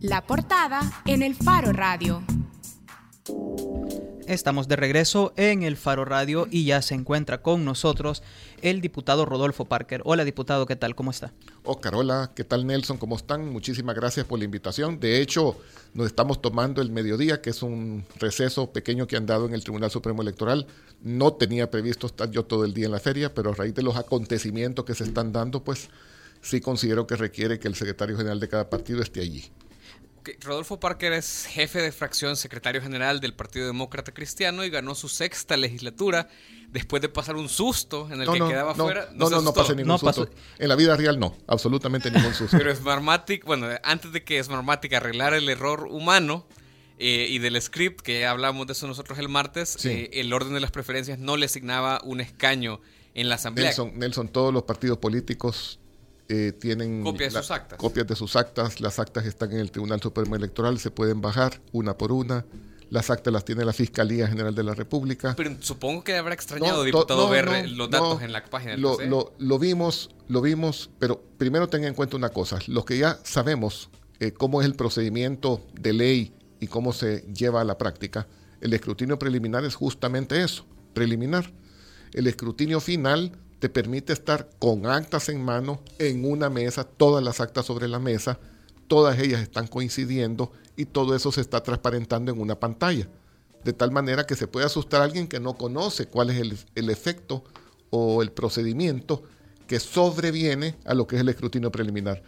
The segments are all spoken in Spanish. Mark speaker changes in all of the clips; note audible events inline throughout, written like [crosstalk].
Speaker 1: La portada en el Faro Radio.
Speaker 2: Estamos de regreso en el Faro Radio y ya se encuentra con nosotros el diputado Rodolfo Parker. Hola diputado, ¿qué tal? ¿Cómo está?
Speaker 3: Oscar, hola, ¿qué tal Nelson? ¿Cómo están? Muchísimas gracias por la invitación. De hecho, nos estamos tomando el mediodía, que es un receso pequeño que han dado en el Tribunal Supremo Electoral. No tenía previsto estar yo todo el día en la feria, pero a raíz de los acontecimientos que se están dando, pues sí considero que requiere que el secretario general de cada partido esté allí.
Speaker 4: Rodolfo Parker es jefe de fracción, secretario general del Partido Demócrata Cristiano y ganó su sexta legislatura después de pasar un susto en el que quedaba fuera.
Speaker 3: No, no, no, pasé ningún susto. En la vida real no, absolutamente ningún [laughs] susto.
Speaker 4: Pero Smartmatic, bueno, antes de que Smartmatic arreglara el error humano, eh, y del script, que hablamos de eso nosotros el martes, eh, el orden de las preferencias no le asignaba un escaño en la Asamblea.
Speaker 3: Nelson, Nelson todos los partidos políticos eh, tienen
Speaker 4: copias de sus actas.
Speaker 3: Copias de sus actas. Las actas están en el Tribunal Supremo Electoral, se pueden bajar una por una. Las actas las tiene la Fiscalía General de la República.
Speaker 4: Pero supongo que habrá extrañado, diputado, ver los datos en la página del
Speaker 3: lo, lo, lo, vimos, lo vimos, pero primero tenga en cuenta una cosa. Los que ya sabemos eh, cómo es el procedimiento de ley y cómo se lleva a la práctica, el escrutinio preliminar es justamente eso, preliminar. El escrutinio final te permite estar con actas en mano en una mesa, todas las actas sobre la mesa, todas ellas están coincidiendo y todo eso se está transparentando en una pantalla. De tal manera que se puede asustar a alguien que no conoce cuál es el, efecto o el procedimiento que sobreviene a lo que es el escrutinio preliminar.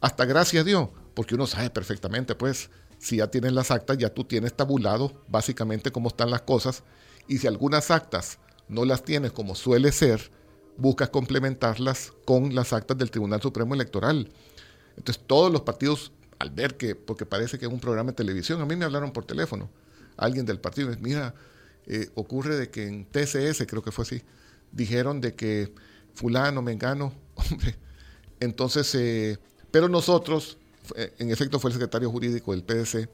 Speaker 3: Hasta gracias a Dios, porque uno sabe perfectamente, pues, si ya tienes las actas, ya tú tienes tabulado básicamente cómo están las cosas, y si algunas actas no las tienes como suele ser, buscas complementarlas con las actas del Tribunal Supremo Electoral. Entonces todos los partidos, al ver que, porque parece que es un programa de televisión, a mí me hablaron por teléfono, alguien del partido, me mira, eh, ocurre de que en TCS, creo que fue así, dijeron de que fulano, mengano, [laughs] hombre, entonces, eh, pero nosotros, eh, en efecto fue el secretario jurídico del PDC,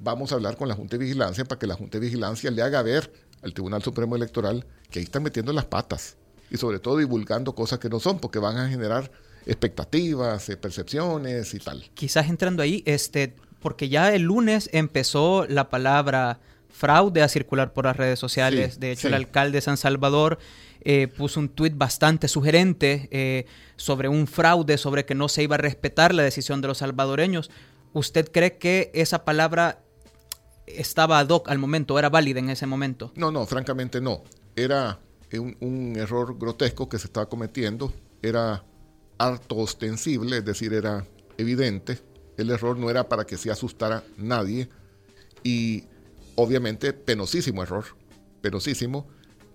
Speaker 3: vamos a hablar con la Junta de Vigilancia para que la Junta de Vigilancia le haga ver al Tribunal Supremo Electoral que ahí están metiendo las patas y sobre todo divulgando cosas que no son, porque van a generar expectativas, eh, percepciones y tal.
Speaker 2: Quizás entrando ahí, este, porque ya el lunes empezó la palabra fraude a circular por las redes sociales. de hecho, el alcalde de San Salvador eh, puso un tuit bastante sugerente eh, sobre un fraude, sobre que no se iba a respetar la decisión de los salvadoreños. ¿Usted cree que esa palabra estaba ad hoc al momento, era válida en ese momento?
Speaker 3: No, no, francamente no. Era un, un error grotesco que se estaba cometiendo. Era harto ostensible, es decir, era evidente. El error no era para que se asustara nadie. Y obviamente penosísimo error, penosísimo,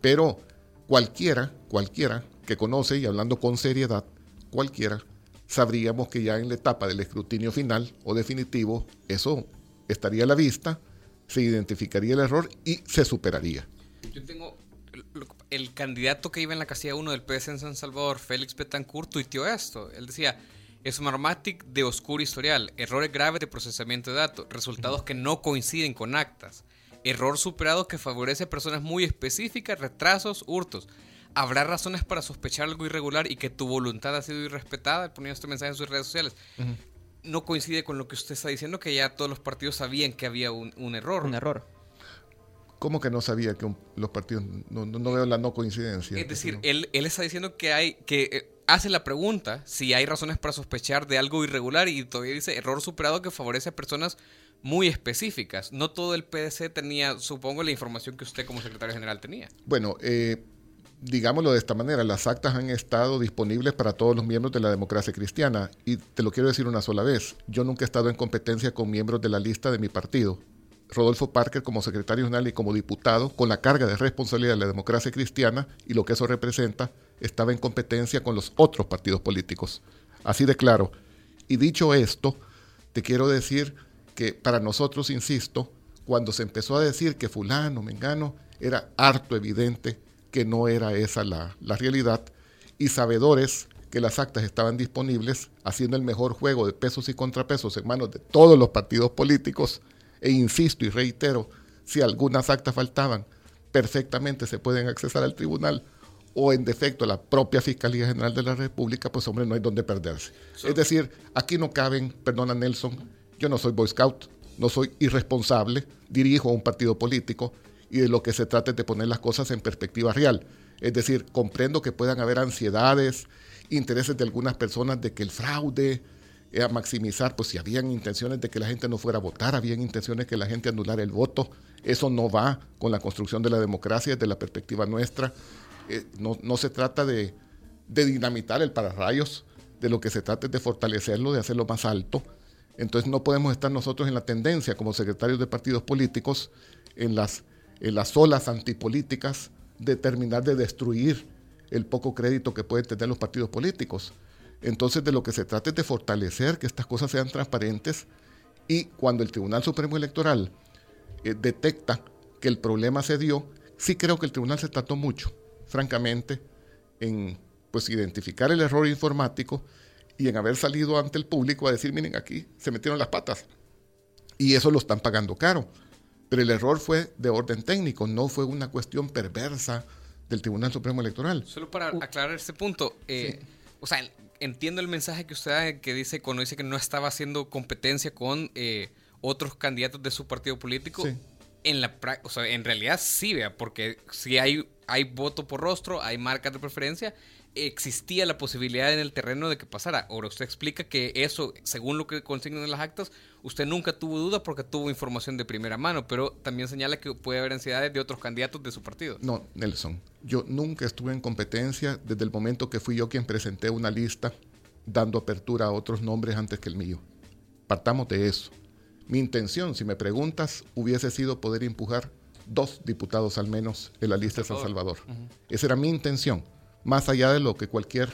Speaker 3: pero cualquiera, cualquiera que conoce y hablando con seriedad, cualquiera, sabríamos que ya en la etapa del escrutinio final o definitivo, eso estaría a la vista, se identificaría el error y se superaría.
Speaker 4: Yo tengo el candidato que iba en la casilla 1 del PS en San Salvador, Félix Betancourt, tuiteó esto. Él decía, es Smartmatic de oscuro historial, errores graves de procesamiento de datos, resultados que no coinciden con actas, error superado que favorece a personas muy específicas, retrasos, hurtos. Habrá razones para sospechar algo irregular y que tu voluntad ha sido irrespetada, poniendo este mensaje en sus redes sociales. No coincide con lo que usted está diciendo, que ya todos los partidos sabían que había un, un error.
Speaker 2: Un error.
Speaker 3: ¿Cómo que no sabía que los partidos, no, veo la no coincidencia?
Speaker 4: Es decir, él, él está diciendo que hay, que eh, hace la pregunta si hay razones para sospechar de algo irregular y todavía dice error superado que favorece a personas muy específicas. No todo el PDC tenía, supongo, la información que usted como secretario general tenía.
Speaker 3: Bueno, eh, digámoslo de esta manera, las actas han estado disponibles para todos los miembros de la democracia cristiana y te lo quiero decir una sola vez, yo nunca he estado en competencia con miembros de la lista de mi partido. Rodolfo Parker como secretario general y como diputado, con la carga de responsabilidad de la democracia cristiana y lo que eso representa, estaba en competencia con los otros partidos políticos. Así de claro. Y dicho esto, te quiero decir que para nosotros, insisto, cuando se empezó a decir que fulano, mengano, era harto evidente que no era esa la, la realidad y sabedores que las actas estaban disponibles, haciendo el mejor juego de pesos y contrapesos en manos de todos los partidos políticos, e insisto y reitero, si algunas actas faltaban, perfectamente se pueden accesar al tribunal o en defecto la propia Fiscalía General de la República, pues hombre, no hay donde perderse. es decir, aquí no caben, perdona Nelson, Yo no soy Boy Scout, no soy irresponsable, dirijo un partido político y de lo que se trata es de poner las cosas en perspectiva real. Es decir, comprendo que puedan haber ansiedades, intereses de algunas personas de que el fraude, a maximizar, pues si habían intenciones de que la gente no fuera a votar, habían intenciones de que la gente anulara el voto. Eso no va con la construcción de la democracia desde la perspectiva nuestra. Eh, no, se trata de, de, dinamitar el pararrayos, de lo que se trata es de fortalecerlo, de hacerlo más alto. Entonces no podemos estar nosotros en la tendencia como secretarios de partidos políticos, en las, en las olas antipolíticas, de terminar de destruir el poco crédito que pueden tener los partidos políticos. Entonces de lo que se trata es de fortalecer que estas cosas sean transparentes y cuando el Tribunal Supremo Electoral eh, detecta que el problema se dio, sí creo que el tribunal se trató mucho, francamente, en pues identificar el error informático y en haber salido ante el público a decir, miren, aquí se metieron las patas. Y eso lo están pagando caro. Pero el error fue de orden técnico, no fue una cuestión perversa del Tribunal Supremo Electoral.
Speaker 4: Solo para aclarar este punto, eh, o sea, entiendo el mensaje que usted da, que dice cuando dice que no estaba haciendo competencia con eh, otros candidatos de su partido político. En la o sea, en realidad sí, vea, porque si hay, hay voto por rostro, hay marcas de preferencia, existía la posibilidad en el terreno de que pasara. Ahora usted explica que eso, según lo que consignan en las actas, usted nunca tuvo duda porque tuvo información de primera mano, pero también señala que puede haber ansiedades de otros candidatos de su partido.
Speaker 3: No, Nelson, yo nunca estuve en competencia desde el momento que fui yo quien presenté una lista dando apertura a otros nombres antes que el mío. Partamos de eso. Mi intención, si me preguntas, hubiese sido poder empujar dos diputados al menos en la lista de San Salvador. Esa era mi intención, más allá de lo que cualquier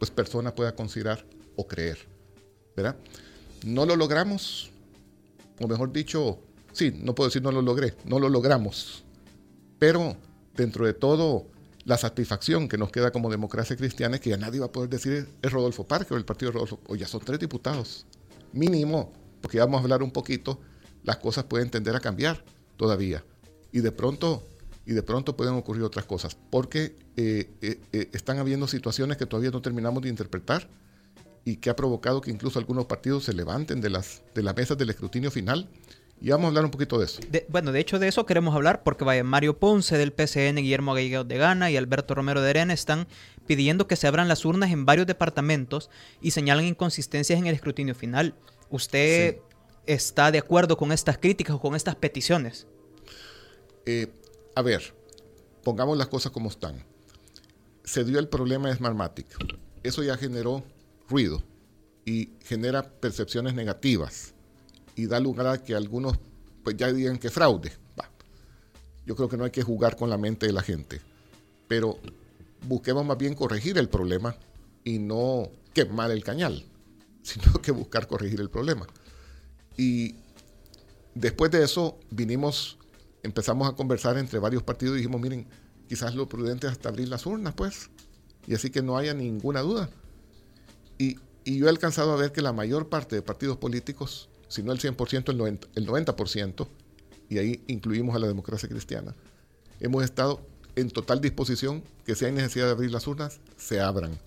Speaker 3: pues, persona pueda considerar o creer. ¿verdad? No lo logramos, o mejor dicho, sí, no puedo decir no lo logré, no lo logramos. Pero dentro de todo, la satisfacción que nos queda como democracia cristiana es que ya nadie va a poder decir es Rodolfo Parque o el partido de Rodolfo, o ya son tres diputados, mínimo, porque vamos a hablar un poquito, las cosas pueden tender a cambiar todavía. Y de pronto, y de pronto pueden ocurrir otras cosas, porque eh, eh, eh, están habiendo situaciones que todavía no terminamos de interpretar y que ha provocado que incluso algunos partidos se levanten de las, de las mesas del escrutinio final y vamos a hablar un poquito de eso.
Speaker 2: bueno, de hecho de eso queremos hablar porque vaya Mario Ponce del PCN, Guillermo Gallegos de Gana y Alberto Romero de Arena están pidiendo que se abran las urnas en varios departamentos y señalan inconsistencias en el escrutinio final. ¿Usted está de acuerdo con estas críticas o con estas peticiones?
Speaker 3: Eh, a ver, pongamos las cosas como están. Se dio el problema de Smartmatic. Eso ya generó ruido y genera percepciones negativas y da lugar a que algunos pues ya digan que fraude. Yo creo que no hay que jugar con la mente de la gente, pero busquemos más bien corregir el problema y no quemar el cañal, [laughs] sino que buscar corregir el problema. Y después de eso vinimos, empezamos a conversar entre varios partidos y dijimos, miren, quizás lo prudente es hasta abrir las urnas, pues, y así que no haya ninguna duda. Y, y yo he alcanzado a ver que la mayor parte de partidos políticos si no el 100%, el 90%, el 90%, y ahí incluimos a la democracia cristiana, hemos estado en total disposición que si hay necesidad de abrir las urnas, se abran,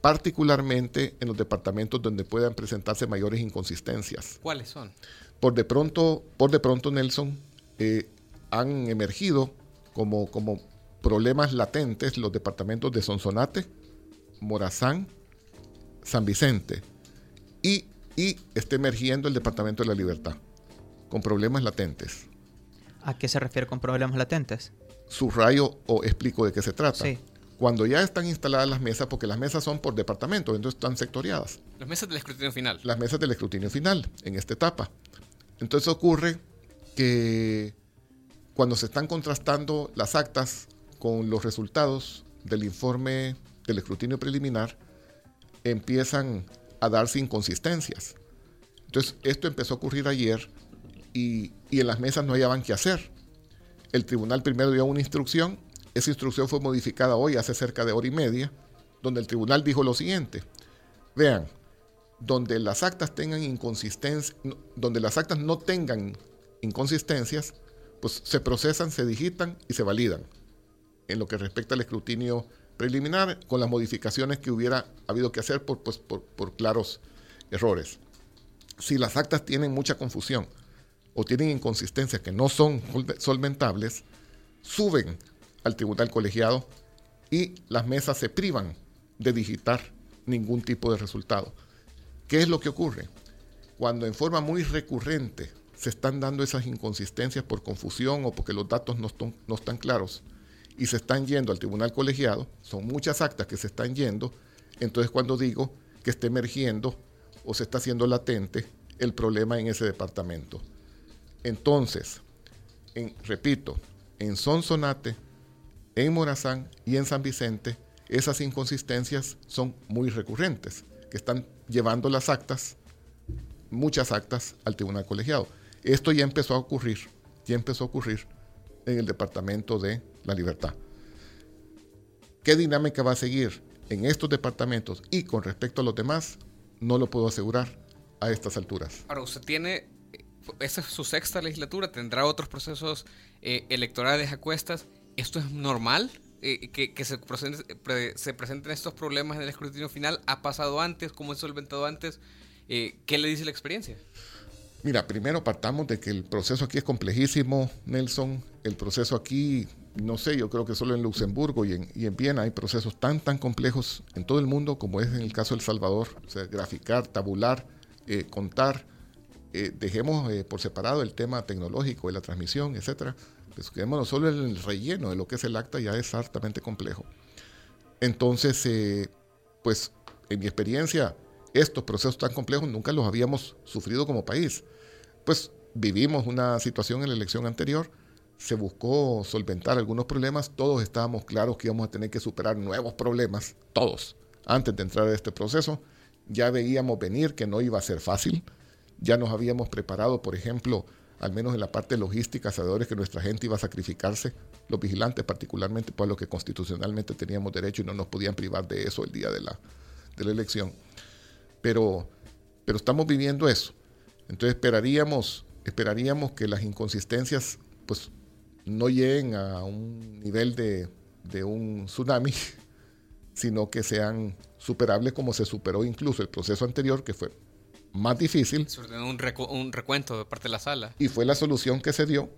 Speaker 3: particularmente en los departamentos donde puedan presentarse mayores inconsistencias.
Speaker 4: ¿Cuáles son?
Speaker 3: Por de pronto, por de pronto Nelson, eh, han emergido como, como problemas latentes los departamentos de Sonsonate, Morazán, San Vicente y y está emergiendo el Departamento de la Libertad, con problemas latentes.
Speaker 2: ¿A qué se refiere con problemas latentes?
Speaker 3: Subrayo o explico de qué se trata. Sí. Cuando ya están instaladas las mesas, porque las mesas son por departamento, entonces están sectoriadas.
Speaker 4: Las mesas del escrutinio final.
Speaker 3: Las mesas del escrutinio final, en esta etapa. Entonces ocurre que cuando se están contrastando las actas con los resultados del informe del escrutinio preliminar, empiezan a darse inconsistencias. Entonces, esto empezó a ocurrir ayer y, en las mesas no hallaban qué hacer. El tribunal primero dio una instrucción, esa instrucción fue modificada hoy hace cerca de hora y media, donde el tribunal dijo lo siguiente, vean, donde las actas tengan inconsistencias, donde las actas no tengan inconsistencias, pues se procesan, se digitan y se validan en lo que respecta al escrutinio preliminar con las modificaciones que hubiera habido que hacer por, pues, por, claros errores. Si las actas tienen mucha confusión o tienen inconsistencias que no son solventables, suben al tribunal colegiado y las mesas se privan de digitar ningún tipo de resultado. ¿Qué es lo que ocurre? Cuando en forma muy recurrente se están dando esas inconsistencias por confusión o porque los datos no, están claros y se están yendo al tribunal colegiado, son muchas actas que se están yendo, entonces cuando digo que está emergiendo o se está haciendo latente el problema en ese departamento. Entonces, repito, en Sonsonate, en Morazán y en San Vicente, esas inconsistencias son muy recurrentes, que están llevando las actas, muchas actas, al tribunal colegiado. Esto ya empezó a ocurrir, ya empezó a ocurrir en el departamento de la libertad. ¿Qué dinámica va a seguir en estos departamentos y con respecto a los demás? No lo puedo asegurar a estas alturas.
Speaker 4: Ahora, usted tiene, esta es su sexta legislatura, tendrá otros procesos eh, electorales a cuestas. ¿Esto es normal? Eh, que, se, se, presenten estos problemas en el escrutinio final. ¿Ha pasado antes? ¿Cómo es solventado antes? Eh, ¿Qué le dice la experiencia?
Speaker 3: Mira, primero partamos de que el proceso aquí es complejísimo, Nelson. El proceso aquí, no sé, yo creo que solo en Luxemburgo y en, y en Viena hay procesos tan, tan complejos en todo el mundo como es en el caso de El Salvador. O sea, graficar, tabular, eh, contar. Eh, dejemos eh, por separado el tema tecnológico de la transmisión, etcétera. Pues quedémonos solo en el relleno de lo que es el acta, ya es hartamente complejo. Entonces, pues en mi experiencia, estos procesos tan complejos nunca los habíamos sufrido como país. Pues vivimos una situación en la elección anterior, se buscó solventar algunos problemas, todos estábamos claros que íbamos a tener que superar nuevos problemas, todos, antes de entrar a este proceso. Ya veíamos venir que no iba a ser fácil, ya nos habíamos preparado, por ejemplo, al menos en la parte logística, sabedores que nuestra gente iba a sacrificarse, los vigilantes particularmente, por lo que constitucionalmente teníamos derecho y no nos podían privar de eso el día de la, de la elección pero, pero estamos viviendo eso. Entonces esperaríamos, esperaríamos que las inconsistencias pues, no lleguen a un nivel de, un tsunami, [laughs] sino que sean superables como se superó incluso el proceso anterior, que fue más difícil.
Speaker 4: Un, un recuento de parte de la sala.
Speaker 3: Y fue la solución que se dio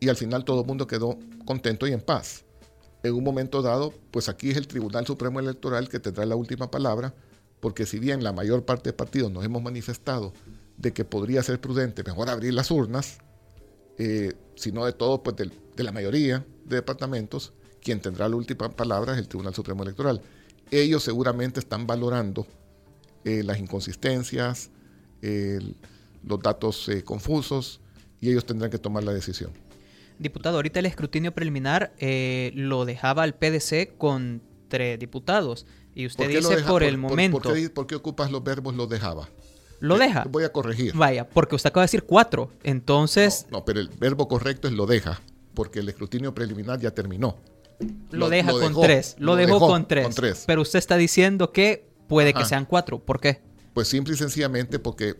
Speaker 3: y al final todo el mundo quedó contento y en paz. En un momento dado, pues aquí es el Tribunal Supremo Electoral que tendrá la última palabra porque si bien la mayor parte de partidos nos hemos manifestado de que podría ser prudente mejor abrir las urnas, eh, si no de todo, pues de, la mayoría de departamentos, quien tendrá la última palabra es el Tribunal Supremo Electoral. Ellos seguramente están valorando eh, las inconsistencias, los datos eh, confusos, y ellos tendrán que tomar la decisión.
Speaker 2: Diputado, ahorita el escrutinio preliminar lo dejaba al PDC con tres diputados. Y usted dice por, el momento.
Speaker 3: Por, qué, ocupas los verbos lo dejaba?
Speaker 2: Lo eh, deja.
Speaker 3: Voy a corregir.
Speaker 2: Vaya, porque usted acaba de decir cuatro. Entonces.
Speaker 3: No, pero el verbo correcto es lo deja, porque el escrutinio preliminar ya terminó.
Speaker 2: Lo, deja con tres. Lo, dejó, con, tres. Pero usted está diciendo que puede que sean cuatro. ¿Por qué?
Speaker 3: Pues simple y sencillamente porque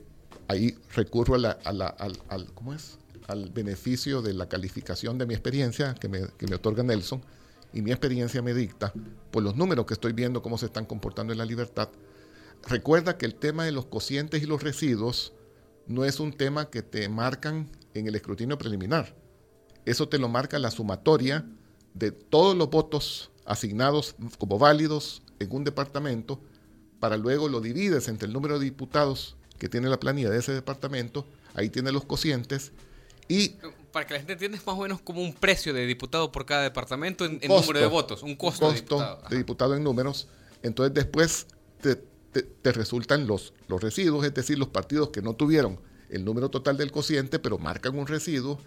Speaker 3: ahí recurro a la, al, ¿cómo es? al beneficio de la calificación de mi experiencia que me, que me otorga Nelson y mi experiencia me dicta, por los números que estoy viendo cómo se están comportando en la libertad, recuerda que el tema de los cocientes y los residuos no es un tema que te marcan en el escrutinio preliminar. Eso te lo marca la sumatoria de todos los votos asignados como válidos en un departamento, para luego lo divides entre el número de diputados que tiene la planilla de ese departamento, ahí tiene los cocientes, y
Speaker 4: para que la gente entienda, es más o menos como un precio de diputado por cada departamento en, número de votos, un costo,
Speaker 3: de, diputado. de diputado. en números. Entonces después te, resultan los, los residuos, es decir, los partidos que no tuvieron el número total del cociente, pero marcan un residuo.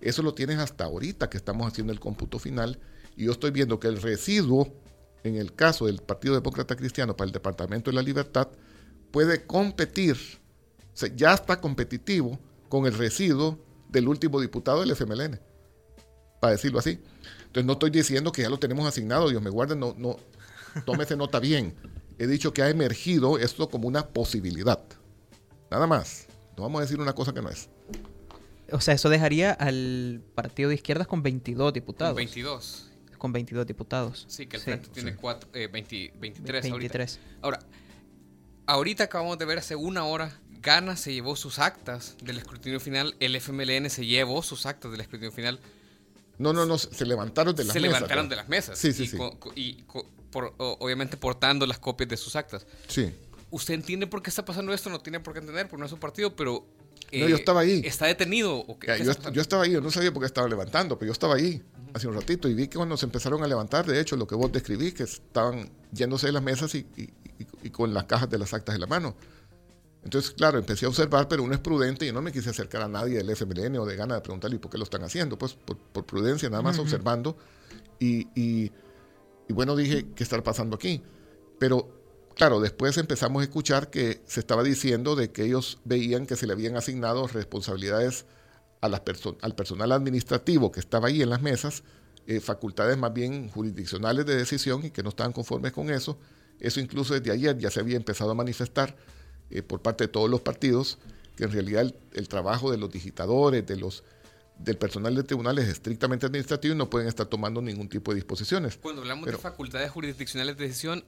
Speaker 3: Eso lo tienes hasta ahorita que estamos haciendo el cómputo final. Y yo estoy viendo que el residuo, en el caso del Partido Demócrata Cristiano para el Departamento de la Libertad, puede competir, o sea, ya está competitivo con el residuo del último diputado del FMLN, para decirlo así. Entonces no estoy diciendo que ya lo tenemos asignado, Dios me guarde, no, no, tómese nota bien. He dicho que ha emergido esto como una posibilidad. Nada más. No vamos a decir una cosa que no es.
Speaker 2: O sea, eso dejaría al partido de izquierdas con 22 diputados. Con
Speaker 4: 22.
Speaker 2: Con 22 diputados.
Speaker 4: Sí, que el frente tiene 23, 23, Ahora, ahorita acabamos de ver hace una hora Gana se llevó sus actas del escrutinio final, el FMLN se llevó sus actas del escrutinio final.
Speaker 3: No, no, no, se levantaron de las
Speaker 4: mesas.
Speaker 3: Se
Speaker 4: levantaron de las mesas.
Speaker 3: Sí, sí,
Speaker 4: y
Speaker 3: sí.
Speaker 4: y obviamente portando las copias de sus actas.
Speaker 3: Sí.
Speaker 4: ¿Usted entiende por qué está pasando esto? No tiene por qué entender, porque no es su partido, pero...
Speaker 3: no, yo eh, estaba ahí.
Speaker 4: ¿Está detenido? ¿o
Speaker 3: qué, yo, yo, estaba ahí, yo no sabía por qué estaba levantando, pero yo estaba ahí hace un ratito y vi que cuando se empezaron a levantar, de hecho, lo que vos describí, que estaban yéndose de las mesas y, y con las cajas de las actas en la mano. Entonces, claro, empecé a observar, pero uno es prudente y no me quise acercar a nadie del FMLN o de gana de preguntarle por qué lo están haciendo, pues por, prudencia, nada más observando. Y, y, bueno, dije, ¿qué está pasando aquí? Pero, claro, después empezamos a escuchar que se estaba diciendo de que ellos veían que se le habían asignado responsabilidades a las al personal administrativo que estaba ahí en las mesas, eh, facultades más bien jurisdiccionales de decisión y que no estaban conformes con eso. Eso incluso desde ayer ya se había empezado a manifestar eh, por parte de todos los partidos, que en realidad el, trabajo de los digitadores, de los, del personal de tribunales es estrictamente administrativo y no pueden estar tomando ningún tipo de disposiciones.
Speaker 4: Cuando hablamos de facultades jurisdiccionales de decisión,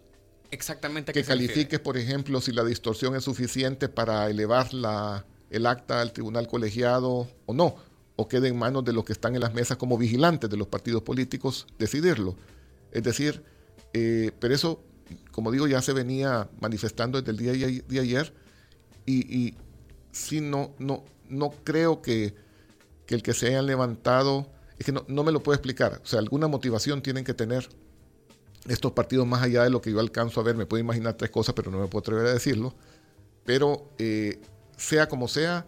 Speaker 4: exactamente
Speaker 3: que califiques, por ejemplo, si la distorsión es suficiente para elevar la, el acta al tribunal colegiado o no, o quede en manos de los que están en las mesas como vigilantes de los partidos políticos decidirlo. Es decir, eh, pero eso como digo, ya se venía manifestando desde el día de ayer y, y sí, no, no, no creo que, el que se hayan levantado, es que no, me lo puedo explicar, o sea, alguna motivación tienen que tener estos partidos más allá de lo que yo alcanzo a ver, me puedo imaginar tres cosas, pero no me puedo atrever a decirlo, pero eh, sea como sea,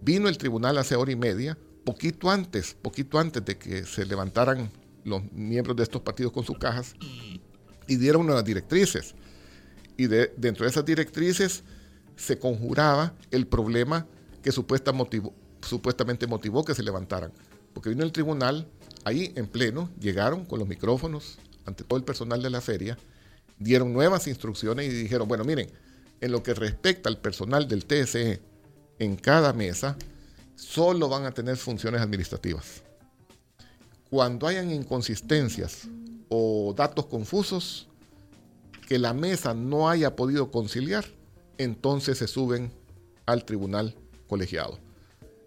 Speaker 3: vino el tribunal hace hora y media, poquito antes, poquito antes de que se levantaran los miembros de estos partidos con sus cajas, y dieron unas directrices. Y de, dentro de esas directrices se conjuraba el problema que supuesta supuestamente motivó que se levantaran. Porque vino el tribunal, ahí en pleno, llegaron con los micrófonos ante todo el personal de la feria, dieron nuevas instrucciones y dijeron, bueno, miren, en lo que respecta al personal del TSE, en cada mesa, solo van a tener funciones administrativas. Cuando hayan inconsistencias o datos confusos que la mesa no haya podido conciliar, entonces se suben al tribunal colegiado.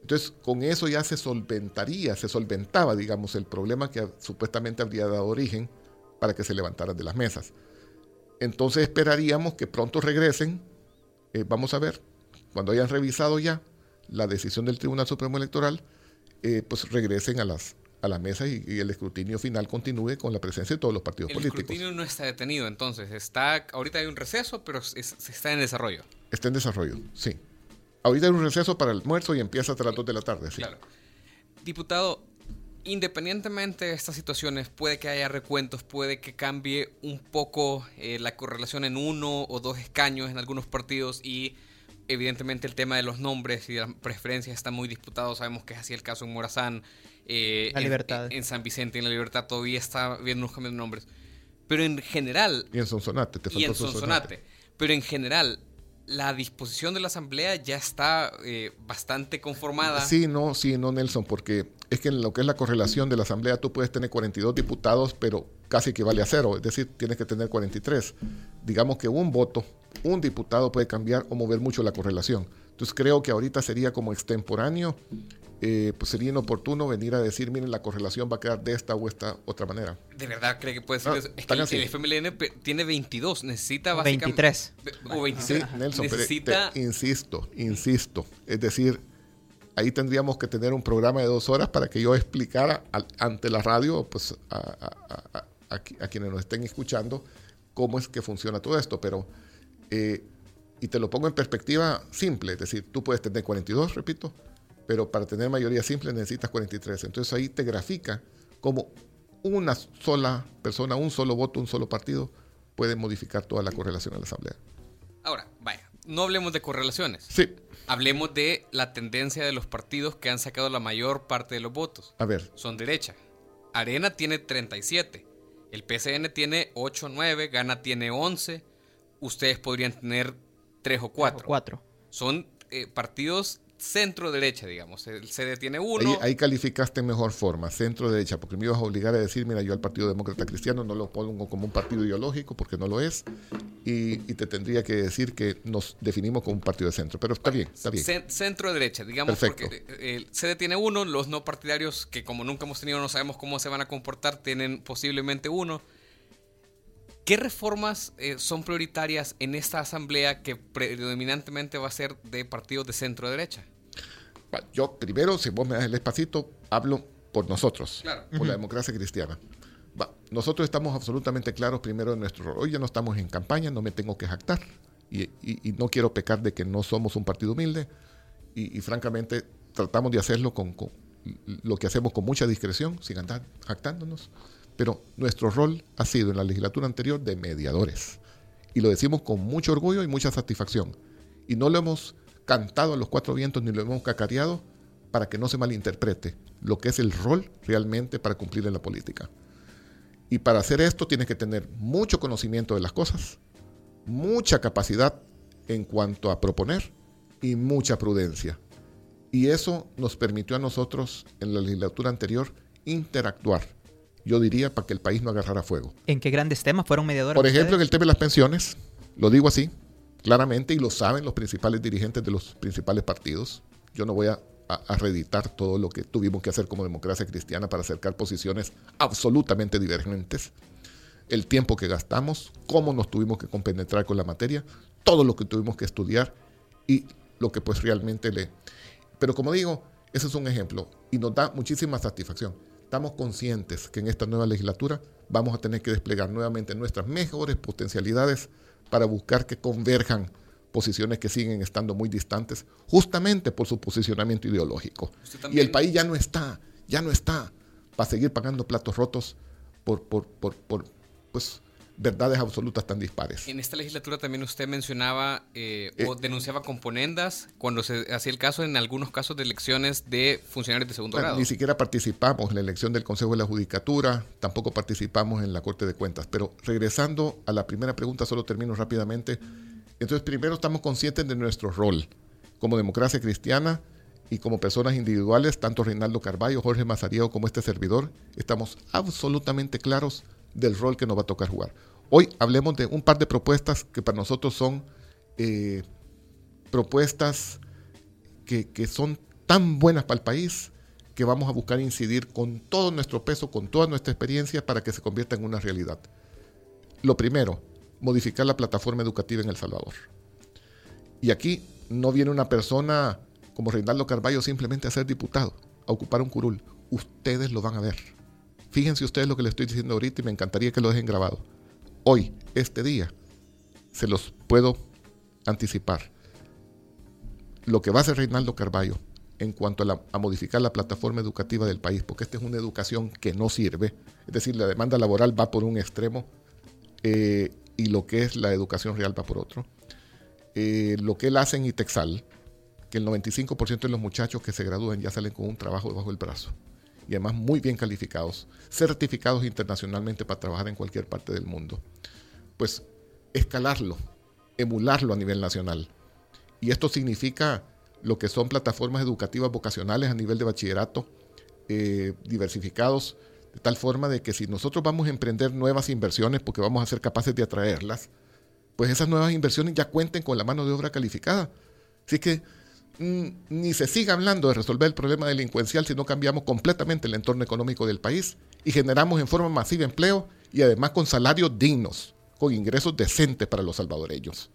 Speaker 3: Entonces, con eso ya se solventaría, se solventaba, digamos, el problema que supuestamente habría dado origen para que se levantaran de las mesas. Entonces esperaríamos que pronto regresen, eh, vamos a ver, cuando hayan revisado ya la decisión del Tribunal Supremo Electoral, eh, pues regresen a las, a la mesa y, el escrutinio final continúe con la presencia de todos los partidos políticos.
Speaker 4: El escrutinio no está detenido, entonces está ahorita hay un receso, pero está en desarrollo.
Speaker 3: Está en desarrollo, sí. Ahorita hay un receso para el almuerzo y empieza hasta las 2 de la tarde, sí. Claro.
Speaker 4: Diputado, independientemente de estas situaciones, puede que haya recuentos, puede que cambie un poco eh, la correlación en uno o dos escaños en algunos partidos y evidentemente el tema de los nombres y las preferencias está muy disputado. Sabemos que es así el caso en Morazán,
Speaker 2: eh, la Libertad.
Speaker 4: En, San Vicente, en La Libertad, todavía está viendo unos cambios de nombres. Pero en general.
Speaker 3: Y en Sonsonate, te
Speaker 4: Y en Sonsonate. Pero en general, la disposición de la Asamblea ya está eh, bastante conformada.
Speaker 3: Sí, no, sí, no, Nelson, porque es que en lo que es la correlación de la Asamblea tú puedes tener 42 diputados, pero casi equivale a cero, es decir, tienes que tener 43. Digamos que un voto, un diputado puede cambiar o mover mucho la correlación. Entonces creo que ahorita sería como extemporáneo eh, pues sería inoportuno venir a decir, miren, la correlación va a quedar de esta o esta otra manera.
Speaker 4: ¿De verdad cree que puede ser eso? Es que el, FMLN tiene 22, necesita básicamente...
Speaker 2: 23.
Speaker 4: O 23.
Speaker 3: Sí, Nelson, necesita... insisto, insisto. Es decir, ahí tendríamos que tener un programa de dos horas para que yo explicara ante la radio, pues a, quienes nos estén escuchando, cómo es que funciona todo esto. Pero, eh, y te lo pongo en perspectiva simple, es decir, tú puedes tener 42, repito, pero para tener mayoría simple necesitas 43. Entonces ahí te grafica cómo una sola persona, un solo voto, un solo partido puede modificar toda la correlación en la Asamblea.
Speaker 4: Ahora, vaya, no hablemos de correlaciones.
Speaker 3: Sí.
Speaker 4: Hablemos de la tendencia de los partidos que han sacado la mayor parte de los votos.
Speaker 3: A ver.
Speaker 4: Son derecha. Arena tiene 37. El PCN tiene 8 9. Gana tiene 11. Ustedes podrían tener 3 o 4.
Speaker 2: 4.
Speaker 4: Son eh, partidos centro derecha, digamos. El CD tiene uno.
Speaker 3: Ahí, calificaste en mejor forma, centro derecha, porque me ibas a obligar a decir, mira, yo al Partido Demócrata Cristiano no lo pongo como un partido ideológico, porque no lo es. y, te tendría que decir que nos definimos como un partido de centro. Pero está bien, está bien.
Speaker 4: Centro-derecha, digamos, porque eh, el CD tiene uno, los no partidarios que como nunca hemos tenido, no sabemos cómo se van a comportar, tienen posiblemente uno. ¿Qué reformas eh, son prioritarias en esta asamblea que predominantemente va a ser de partidos de centro-derecha?
Speaker 3: Yo primero, si vos me das el espacito, hablo por nosotros, por la democracia cristiana. nosotros estamos absolutamente claros primero en nuestro rol. Hoy ya no estamos en campaña, no me tengo que jactar y, no quiero pecar de que no somos un partido humilde y, francamente tratamos de hacerlo con, lo que hacemos con mucha discreción, sin andar jactándonos. Pero nuestro rol ha sido en la legislatura anterior de mediadores. Y lo decimos con mucho orgullo y mucha satisfacción. Y no lo hemos cantado a los cuatro vientos ni lo hemos cacareado para que no se malinterprete lo que es el rol realmente para cumplir en la política. Y para hacer esto tienes que tener mucho conocimiento de las cosas, mucha capacidad en cuanto a proponer y mucha prudencia. Y eso nos permitió a nosotros en la legislatura anterior interactuar. Yo diría para que el país no agarrara fuego.
Speaker 2: ¿En qué grandes temas fueron mediadores?
Speaker 3: Por ejemplo, en el tema de las pensiones, lo digo así, claramente, y lo saben los principales dirigentes de los principales partidos. Yo no voy a a, reeditar todo lo que tuvimos que hacer como democracia cristiana para acercar posiciones absolutamente divergentes, el tiempo que gastamos, cómo nos tuvimos que compenetrar con la materia, todo lo que tuvimos que estudiar y lo que pues realmente le... Pero como digo, ese es un ejemplo y nos da muchísima satisfacción. Estamos conscientes que en esta nueva legislatura vamos a tener que desplegar nuevamente nuestras mejores potencialidades para buscar que converjan posiciones que siguen estando muy distantes, justamente por su posicionamiento ideológico. Y el país ya no está, ya no está para seguir pagando platos rotos por, por, por, por pues, verdades absolutas tan dispares.
Speaker 4: En esta legislatura también usted mencionaba eh, o eh, denunciaba componendas cuando se hacía el caso en algunos casos de elecciones de funcionarios de segundo grado.
Speaker 3: Ni siquiera participamos en la elección del Consejo de la Judicatura, tampoco participamos en la Corte de Cuentas. Pero regresando a la primera pregunta, solo termino rápidamente. Entonces, primero estamos conscientes de nuestro rol como democracia cristiana y como personas individuales, tanto Reinaldo Carballo, Jorge Mazariego como este servidor, estamos absolutamente claros del rol que nos va a tocar jugar. Hoy hablemos de un par de propuestas que para nosotros son eh, propuestas que, que son tan buenas para el país que vamos a buscar incidir con todo nuestro peso, con toda nuestra experiencia para que se convierta en una realidad. Lo primero, modificar la plataforma educativa en El Salvador. Y aquí no viene una persona como Reinaldo Carballo simplemente a ser diputado, a ocupar un curul. Ustedes lo van a ver. Fíjense ustedes lo que les estoy diciendo ahorita y me encantaría que lo dejen grabado. Hoy, este día, se los puedo anticipar. Lo que va a hacer Reinaldo Carballo en cuanto a, modificar la plataforma educativa del país, porque esta es una educación que no sirve, es decir, la demanda laboral va por un extremo, eh, y lo que es la educación real va por otro. Eh, lo que él hace en ITEXAL, que el 95% de los muchachos que se gradúan ya salen con un trabajo debajo del brazo y además muy bien calificados, certificados internacionalmente para trabajar en cualquier parte del mundo. Pues escalarlo, emularlo a nivel nacional. Y esto significa lo que son plataformas educativas vocacionales a nivel de bachillerato, eh, diversificados, de tal forma de que si nosotros vamos a emprender nuevas inversiones porque vamos a ser capaces de atraerlas, pues esas nuevas inversiones ya cuenten con la mano de obra calificada. Así que ni se siga hablando de resolver el problema delincuencial si no cambiamos completamente el entorno económico del país y generamos en forma masiva empleo y además con salarios dignos, con ingresos decentes para los salvadoreños.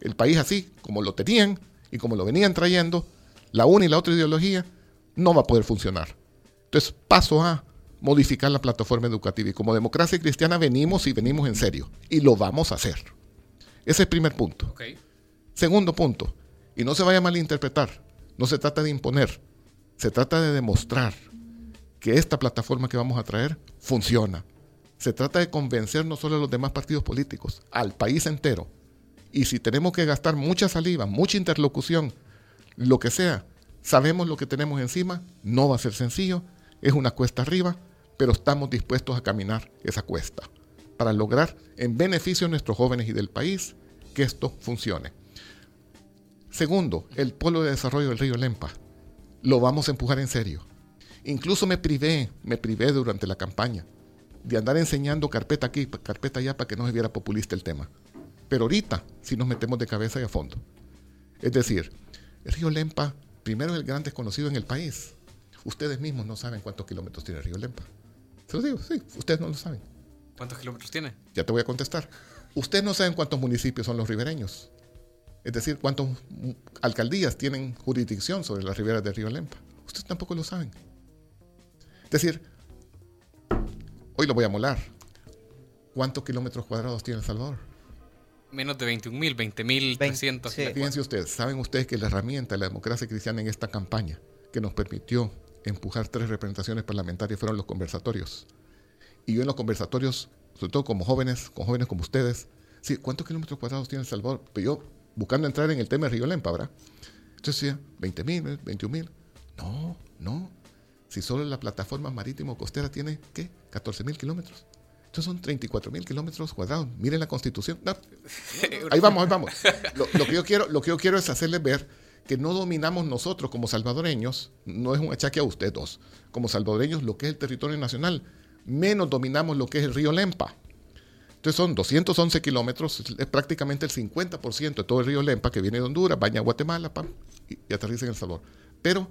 Speaker 3: El país así, como lo tenían y como lo venían trayendo, la una y la otra ideología, no va a poder funcionar. Entonces, paso a modificar la plataforma educativa. Y como democracia cristiana venimos y venimos en serio. Y lo vamos a hacer. Ese es el primer punto. Segundo punto, y no se vaya a malinterpretar, no se trata de imponer, se trata de demostrar que esta plataforma que vamos a traer funciona. Se trata de convencer no solo a los demás partidos políticos, al país entero. Y si tenemos que gastar mucha saliva, mucha interlocución, lo que sea, sabemos lo que tenemos encima, no va a ser sencillo, es una cuesta arriba, pero estamos dispuestos a caminar esa cuesta para lograr en beneficio de nuestros jóvenes y del país que esto funcione. Segundo, el polo de desarrollo del río Lempa. Lo vamos a empujar en serio. Incluso me privé, me privé durante la campaña de andar enseñando carpeta aquí, carpeta allá para que no se viera populista el tema. pero ahorita sí nos metemos de cabeza y a fondo. Es decir, el río Lempa, primero es el gran desconocido en el país. Ustedes mismos no saben cuántos kilómetros tiene el río Lempa. Se lo digo, sí, ustedes no lo saben.
Speaker 4: ¿Cuántos kilómetros tiene?
Speaker 3: Ya te voy a contestar. Ustedes no saben cuántos municipios son los ribereños. Es decir, cuántas alcaldías tienen jurisdicción sobre las riberas del río Lempa. Ustedes tampoco lo saben. Es decir, hoy lo voy a molar. ¿Cuántos kilómetros cuadrados tiene El Salvador?
Speaker 4: Menos de 21.000, 20.300.
Speaker 3: Sí. Fíjense ustedes, ¿saben ustedes que la herramienta de la democracia cristiana en esta campaña que nos permitió empujar tres representaciones parlamentarias fueron los conversatorios? Y yo en los conversatorios, sobre todo como jóvenes, con jóvenes como ustedes, sí, ¿cuántos kilómetros cuadrados tiene El Salvador? Pero yo, buscando entrar en el tema de Río Lempa, ¿verdad? Entonces decía, 20 mil, 21 mil. No, no. Si solo la plataforma marítimo-costera tiene, ¿qué? 14 mil kilómetros. Entonces son 34 mil kilómetros cuadrados. Miren la constitución. [laughs] ahí vamos, ahí vamos. Lo, que yo quiero, lo que yo quiero es hacerles ver que no dominamos nosotros como salvadoreños, no es un achaque a ustedes dos, como salvadoreños lo que es el territorio nacional menos dominamos lo que es el río Lempa. Entonces son 211 kilómetros, es prácticamente el 50% de todo el río Lempa que viene de Honduras, baña Guatemala pam, y, aterriza en El Salvador. Pero,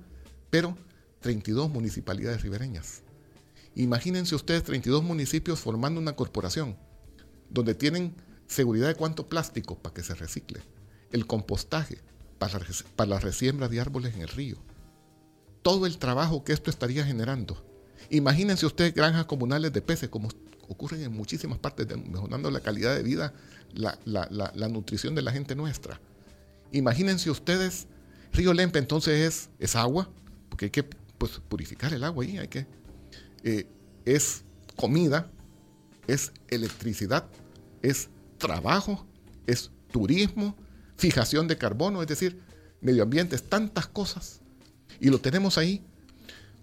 Speaker 3: pero 32 municipalidades ribereñas. Imagínense ustedes 32 municipios formando una corporación donde tienen seguridad de cuánto plástico para que se recicle, el compostaje para, para la resiembra de árboles en el río, todo el trabajo que esto estaría generando Imagínense ustedes granjas comunales de peces, como ocurren en muchísimas partes, mejorando la calidad de vida, la, nutrición de la gente nuestra. Imagínense ustedes, Río Lempa entonces es, agua, porque hay que pues, purificar el agua ahí, hay que, eh, es comida, es electricidad, es trabajo, es turismo, fijación de carbono, es decir, medio ambiente, es tantas cosas. Y lo tenemos ahí.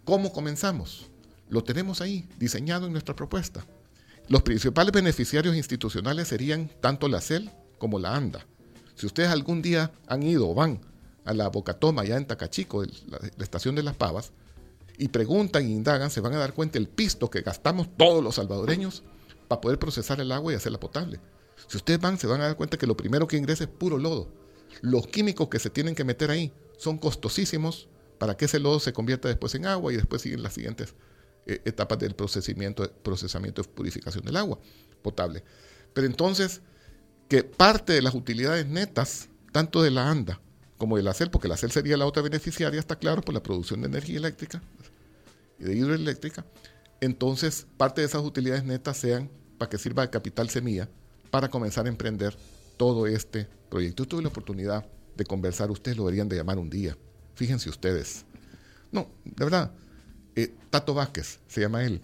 Speaker 3: ¿Cómo comenzamos? Lo tenemos ahí, diseñado en nuestra propuesta. Los principales beneficiarios institucionales serían tanto la CEL como la ANDA. Si ustedes algún día han ido o van a la Bocatoma, ya en Tacachico, la, la estación de las Pavas, y preguntan e indagan, se van a dar cuenta el pisto que gastamos todos los salvadoreños para poder procesar el agua y hacerla potable. Si ustedes van, se van a dar cuenta que lo primero que ingresa es puro lodo. Los químicos que se tienen que meter ahí son costosísimos para que ese lodo se convierta después en agua y después siguen las siguientes etapas del procesamiento, procesamiento de purificación del agua potable. Pero entonces, que parte de las utilidades netas, tanto de la ANDA como de la porque la CEL sería la otra beneficiaria, está claro, por la producción de energía eléctrica y de hidroeléctrica, entonces parte de esas utilidades netas sean para que sirva de capital semilla para comenzar a emprender todo este proyecto. Yo tuve la oportunidad de conversar, ustedes lo deberían de llamar un día. Fíjense ustedes. No, de verdad, eh, Tato Vázquez, se llama él.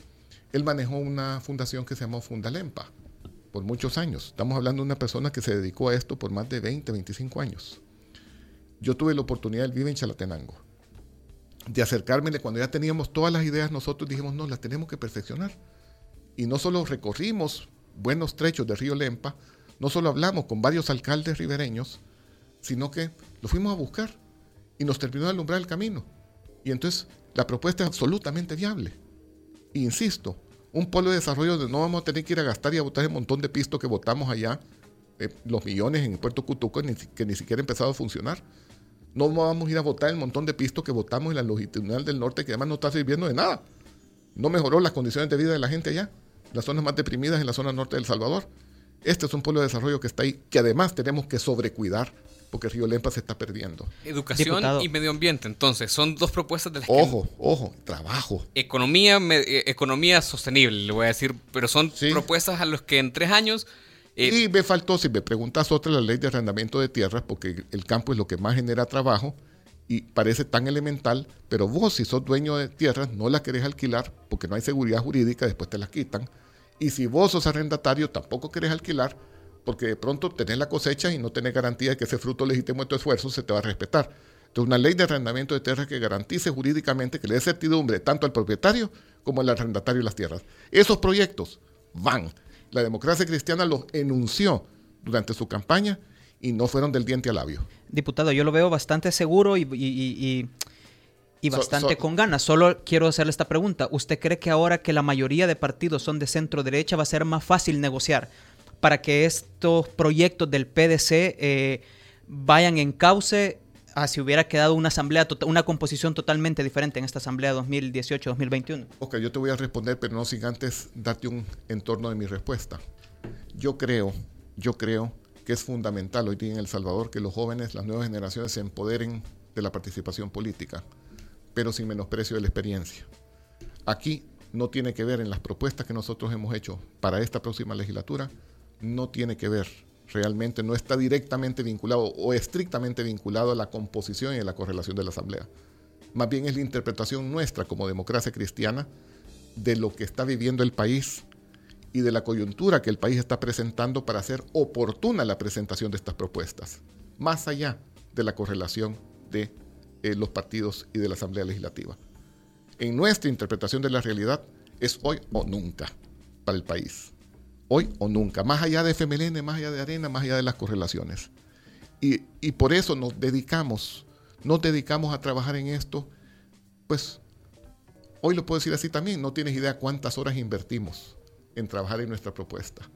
Speaker 3: Él manejó una fundación que se llamó Fundalempa por muchos años. Estamos hablando de una persona que se dedicó a esto por más de 20, 25 años. Yo tuve la oportunidad, él vive en Chalatenango, de acercármele cuando ya teníamos todas las ideas, nosotros dijimos, no, las tenemos que perfeccionar. Y no solo recorrimos buenos trechos de Río Lempa, no solo hablamos con varios alcaldes ribereños, sino que lo fuimos a buscar y nos terminó de alumbrar el camino. Y entonces la propuesta es absolutamente viable. Insisto, un polo de desarrollo donde no vamos a tener que ir a gastar y a botar el montón de pisto que votamos allá, eh, los millones en puerto Cutuco, que ni siquiera ha empezado a funcionar. No vamos a ir a votar el montón de pisto que votamos en la longitudinal del norte, que además no está sirviendo de nada. No mejoró las condiciones de vida de la gente allá, las zonas más deprimidas en la zona norte del Salvador. Este es un polo de desarrollo que está ahí, que además tenemos que sobrecuidar porque Río Lempa se está perdiendo.
Speaker 4: Educación y medio ambiente, entonces, son dos propuestas de las
Speaker 3: Ojo, ojo, trabajo.
Speaker 4: Economía, eh, economía sostenible, le voy a decir, pero son propuestas a los que en tres años...
Speaker 3: Eh, y me faltó, si me preguntas otra, la ley de arrendamiento de tierras, porque el campo es lo que más genera trabajo y parece tan elemental, pero vos si sos dueño de tierras no las querés alquilar porque no hay seguridad jurídica, después te las quitan. Y si vos sos arrendatario, tampoco querés alquilar porque de pronto tenés la cosecha y no tenés garantía de que ese fruto legítimo de tu esfuerzo se te va a respetar. Entonces, una ley de arrendamiento de tierras que garantice jurídicamente, que le dé certidumbre tanto al propietario como al arrendatario de las tierras. Esos proyectos van. La democracia cristiana los enunció durante su campaña y no fueron del diente al labio.
Speaker 2: Diputado, yo lo veo bastante seguro y, bastante con ganas. Solo quiero hacerle esta pregunta. ¿Usted cree que ahora que la mayoría de partidos son de centro derecha va a ser más fácil negociar? Para que estos proyectos del PDC eh, vayan en cauce a si hubiera quedado una asamblea, tota-, una composición totalmente diferente en esta asamblea 2018-2021?
Speaker 3: Ok, yo te voy a responder, pero no sin antes darte un entorno de mi respuesta. Yo creo, yo creo que es fundamental hoy día en El Salvador que los jóvenes, las nuevas generaciones se empoderen de la participación política, pero sin menosprecio de la experiencia. Aquí no tiene que ver en las propuestas que nosotros hemos hecho para esta próxima legislatura, no tiene que ver, realmente no está directamente vinculado o estrictamente vinculado a la composición y a la correlación de la Asamblea. Más bien es la interpretación nuestra como democracia cristiana de lo que está viviendo el país y de la coyuntura que el país está presentando para hacer oportuna la presentación de estas propuestas, más allá de la correlación de eh, los partidos y de la Asamblea Legislativa. En nuestra interpretación de la realidad es hoy o nunca para el país. Hoy o nunca, más allá de FMLN, más allá de Arena, más allá de las correlaciones. Y, por eso nos dedicamos, nos dedicamos a trabajar en esto, pues hoy lo puedo decir así también, no tienes idea cuántas horas invertimos en trabajar en nuestra propuesta.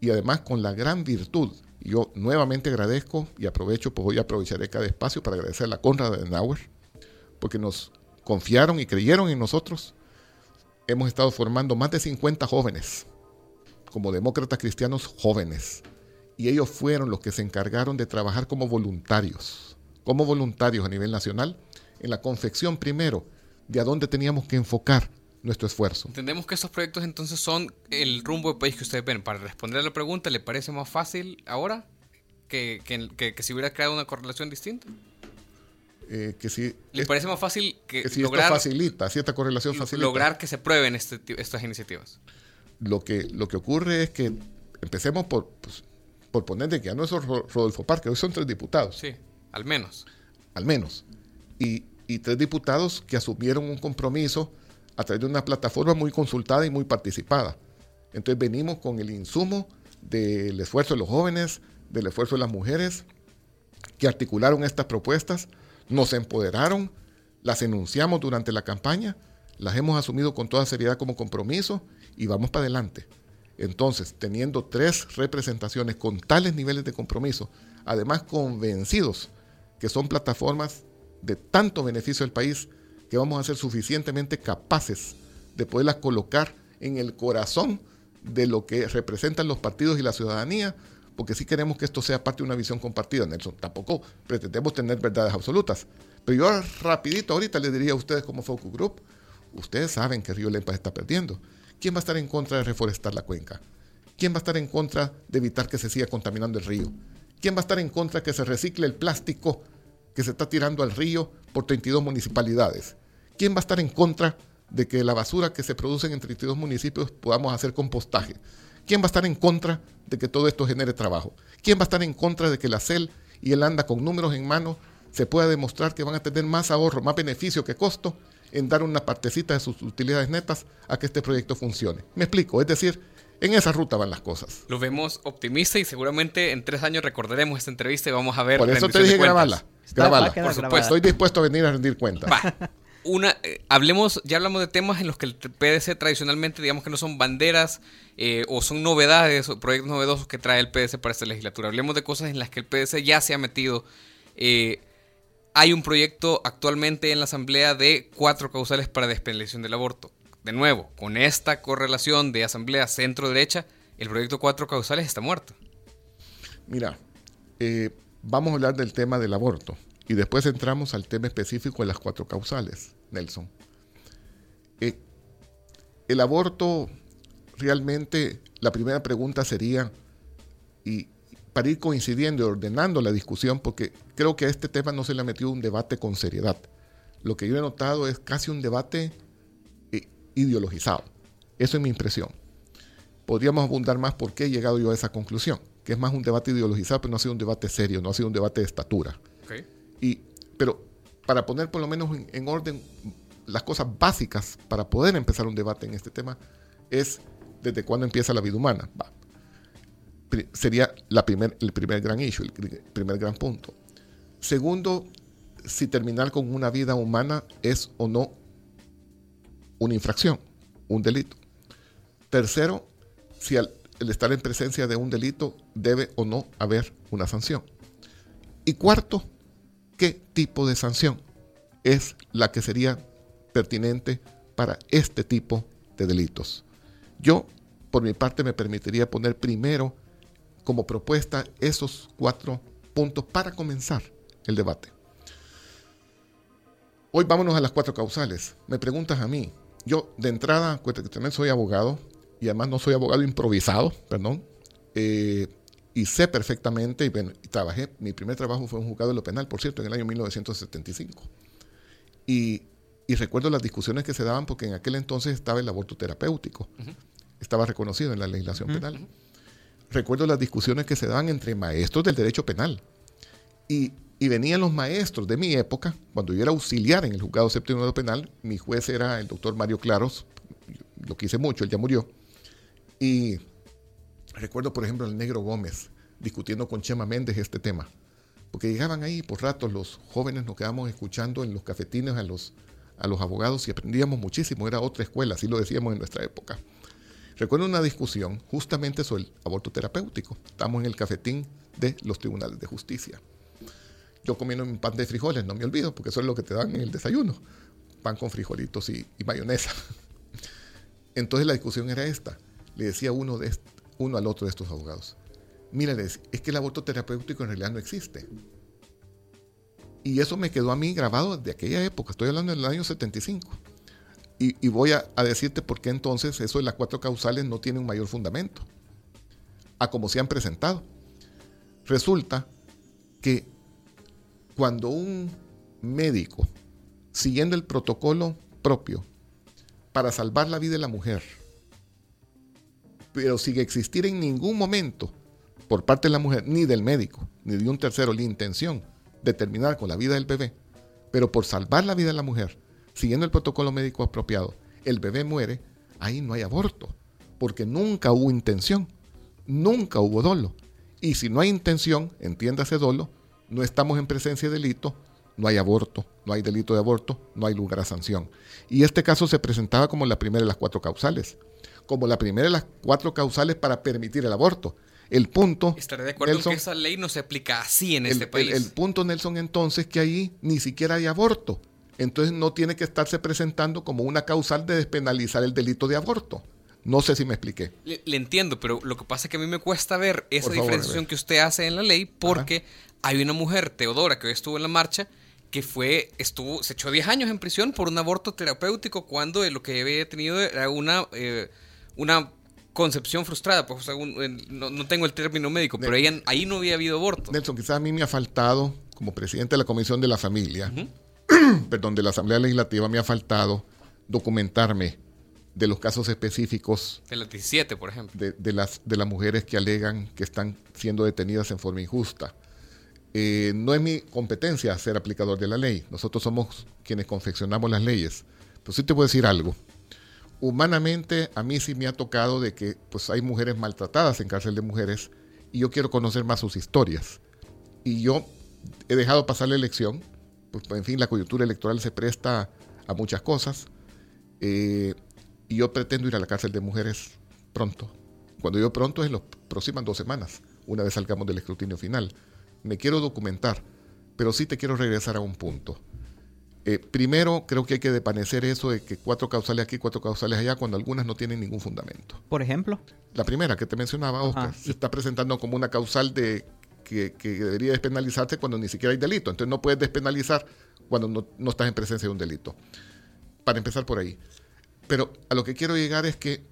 Speaker 3: Y además con la gran virtud, yo nuevamente agradezco y aprovecho, pues hoy aprovecharé cada espacio para agradecer a la Conrad Adenauer, porque nos confiaron y creyeron en nosotros. Hemos estado formando más de 50 jóvenes, como demócratas cristianos jóvenes, y ellos fueron los que se encargaron de trabajar como voluntarios, como voluntarios a nivel nacional, en la confección primero de a dónde teníamos que enfocar nuestro esfuerzo.
Speaker 4: Entendemos que estos proyectos entonces son el rumbo del país que ustedes ven. Para responder a la pregunta, ¿le parece más fácil ahora que, que, si hubiera creado una correlación distinta?
Speaker 3: Eh, que si
Speaker 4: ¿Le parece más fácil que,
Speaker 3: si lograr, esto facilita, si esta correlación facilita.
Speaker 4: Lograr que se prueben este, estas iniciativas.
Speaker 3: Lo que, lo que ocurre es que empecemos por, pues, por poner de que ya no es Rodolfo Parque, hoy son tres diputados.
Speaker 4: Sí, al menos.
Speaker 3: Al menos. Y, y tres diputados que asumieron un compromiso a través de una plataforma muy consultada y muy participada. Entonces venimos con el insumo del esfuerzo de los jóvenes, del esfuerzo de las mujeres que articularon estas propuestas, nos empoderaron, las enunciamos durante la campaña, las hemos asumido con toda seriedad como compromiso y vamos para adelante. Entonces, teniendo tres representaciones con tales niveles de compromiso, además convencidos que son plataformas de tanto beneficio al país, que vamos a ser suficientemente capaces de poderlas colocar en el corazón de lo que representan los partidos y la ciudadanía, porque sí queremos que esto sea parte de una visión compartida, Nelson. Tampoco pretendemos tener verdades absolutas. Pero yo rapidito ahorita les diría a ustedes como Focus Group, ustedes saben que Río Lempa está perdiendo. ¿Quién va a estar en contra de reforestar la cuenca? ¿Quién va a estar en contra de evitar que se siga contaminando el río? ¿Quién va a estar en contra que se recicle el plástico que se está tirando al río por 32 municipalidades? ¿Quién va a estar en contra de que la basura que se produce en 32 municipios podamos hacer compostaje? ¿Quién va a estar en contra de que todo esto genere trabajo? ¿Quién va a estar en contra de que la CEL y el ANDA con números en mano se pueda demostrar que van a tener más ahorro, más beneficio que costo en dar una partecita de sus utilidades netas a que este proyecto funcione? Me explico, es decir, en esa ruta van las cosas.
Speaker 4: Lo vemos optimista y seguramente en tres años recordaremos esta entrevista y vamos a ver.
Speaker 3: Por eso te dije grabarla. Grabarla. Por supuesto. Estoy dispuesto a venir a rendir cuentas. [laughs]
Speaker 4: una, eh, hablemos, ya hablamos de temas en los que el PDC tradicionalmente, digamos que no son banderas eh, o son novedades o proyectos novedosos que trae el PDC para esta legislatura. Hablemos de cosas en las que el PDC ya se ha metido. Eh, hay un proyecto actualmente en la Asamblea de cuatro causales para despenalización del aborto. De nuevo, con esta correlación de Asamblea centro-derecha, el proyecto cuatro causales está muerto.
Speaker 3: Mira, vamos a hablar del tema del aborto. Y después entramos al tema específico de las cuatro causales, Nelson. Eh, el aborto, realmente, la primera pregunta sería, y para ir coincidiendo y ordenando la discusión, porque creo que a este tema no se le ha metido un debate con seriedad. Lo que yo he notado es casi un debate eh, ideologizado. Eso es mi impresión. Podríamos abundar más por qué he llegado yo a esa conclusión, que es más un debate ideologizado, pero no ha sido un debate serio, no ha sido un debate de estatura. Y, pero para poner por lo menos en, orden las cosas básicas para poder empezar un debate en este tema es desde cuándo empieza la vida humana. Sería la primer, el primer gran issue, el primer gran punto. Segundo, si terminar con una vida humana es o no una infracción, un delito. Tercero, si el estar en presencia de un delito debe o no haber una sanción. Y cuarto, ¿qué tipo de sanción es la que sería pertinente para este tipo de delitos? Yo, por mi parte, me permitiría poner primero como propuesta esos cuatro puntos para comenzar el debate. Hoy vámonos a las cuatro causales. Me preguntas a mí. Yo, de entrada, que también soy abogado, y además no soy abogado improvisado, perdón, eh, y sé perfectamente, y, trabajé, mi primer trabajo fue un juzgado de lo penal, por cierto, en el año 1975. Y, y, recuerdo las discusiones que se daban porque en aquel entonces estaba el aborto terapéutico, estaba reconocido en la legislación penal. Recuerdo las discusiones que se daban entre maestros del derecho penal. Y, venían los maestros de mi época, cuando yo era auxiliar en el juzgado séptimo de penal, mi juez era el doctor Mario Claros, lo quise mucho, él ya murió y recuerdo, por ejemplo, el negro Gómez discutiendo con Chema Méndez este tema. Porque llegaban ahí por ratos los jóvenes, nos quedamos escuchando en los cafetines a los, a los abogados y aprendíamos muchísimo. Era otra escuela, así lo decíamos en nuestra época. Recuerdo una discusión justamente sobre el aborto terapéutico. Estamos en el cafetín de los tribunales de justicia. Yo comiendo un pan de frijoles, no me olvido, porque eso es lo que te dan en el desayuno. Pan con frijolitos y, mayonesa. [laughs] Entonces la discusión era esta le decía uno, de uno al otro de estos abogados, mira, es que el aborto terapéutico en realidad no existe. Y eso me quedó a mí grabado de aquella época, estoy hablando del año 75. Y, voy a, decirte por qué entonces eso de las cuatro causales no tiene un mayor fundamento, a como se han presentado. Resulta que cuando un médico, siguiendo el protocolo propio, para salvar la vida de la mujer, pero sin existir en ningún momento por parte de la mujer, ni del médico, ni de un tercero, la intención de terminar con la vida del bebé, pero por salvar la vida de la mujer, siguiendo el protocolo médico apropiado, el bebé muere, ahí no hay aborto, porque nunca hubo intención, nunca hubo dolo. Y si no hay intención, entiéndase dolo, no estamos en presencia de delito, no hay aborto, no hay delito de aborto, no hay lugar a sanción. Y este caso se presentaba como la primera de las cuatro causales como la primera de las cuatro causales para permitir el aborto. El punto.
Speaker 4: Estaré de acuerdo que esa ley no se aplica así en este país.
Speaker 3: El, punto, Nelson, entonces, que ahí ni siquiera hay aborto. Entonces no tiene que estarse presentando como una causal de despenalizar el delito de aborto. No sé si me expliqué.
Speaker 4: Le, entiendo, pero lo que pasa es que a mí me cuesta ver esa diferenciación que usted hace en la ley porque hay una mujer, Teodora, que hoy estuvo en la marcha, que fue, estuvo, se echó 10 años en prisión por un aborto terapéutico cuando lo que había tenido era una... Eh, una concepción frustrada, pues no, tengo el término médico, pero ahí, ahí, no había habido aborto.
Speaker 3: Nelson, quizás a mí me ha faltado, como presidente de la Comisión de la Familia, [clears throat] perdón, de la Asamblea Legislativa, me ha faltado documentarme de los casos específicos.
Speaker 4: De las 17, por ejemplo.
Speaker 3: De, las, de las mujeres que alegan que están siendo detenidas en forma injusta. Eh, no es mi competencia ser aplicador de la ley. Nosotros somos quienes confeccionamos las leyes. Pero sí te a decir algo humanamente a mí sí me ha tocado de que pues hay mujeres maltratadas en cárcel de mujeres y yo quiero conocer más sus historias. Y yo he dejado pasar la elección, pues en fin, la coyuntura electoral se presta a muchas cosas eh, y yo pretendo ir a la cárcel de mujeres pronto. Cuando yo pronto es en las próximas dos semanas, una vez salgamos del escrutinio final. Me quiero documentar, pero sí te quiero regresar a un punto. Eh, primero, creo que hay que desvanecer eso de que cuatro causales aquí, cuatro causales allá, cuando algunas no tienen ningún fundamento.
Speaker 2: Por ejemplo.
Speaker 3: La primera que te mencionaba, Oscar, se está presentando como una causal de que, debería despenalizarse cuando ni siquiera hay delito. Entonces no puedes despenalizar cuando no, no estás en presencia de un delito. Para empezar por ahí. Pero a lo que quiero llegar es que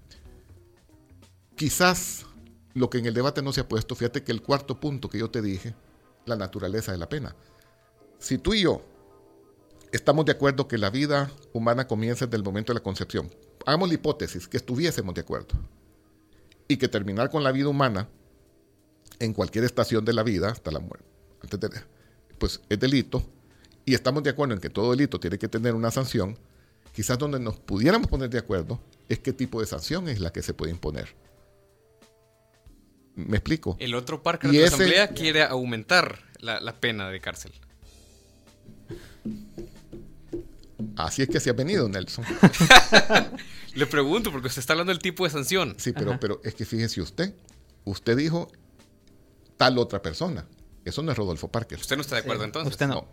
Speaker 3: quizás lo que en el debate no se ha puesto, fíjate que el cuarto punto que yo te dije, la naturaleza de la pena. Si tú y yo estamos de acuerdo que la vida humana comienza desde el momento de la concepción. Hagamos la hipótesis que estuviésemos de acuerdo. Y que terminar con la vida humana en cualquier estación de la vida, hasta la muerte, pues es delito. Y estamos de acuerdo en que todo delito tiene que tener una sanción. Quizás donde nos pudiéramos poner de acuerdo es qué tipo de sanción es la que se puede imponer. ¿Me explico?
Speaker 4: El otro parque de la Asamblea quiere aumentar la, la pena de cárcel
Speaker 3: Así es que se ha venido, Nelson. [laughs]
Speaker 4: Le pregunto, porque usted está hablando del tipo de sanción.
Speaker 3: Sí, pero, pero es que fíjese usted, usted dijo tal otra persona. Eso no es Rodolfo Parker.
Speaker 4: ¿Usted no está de acuerdo entonces?
Speaker 2: Usted no.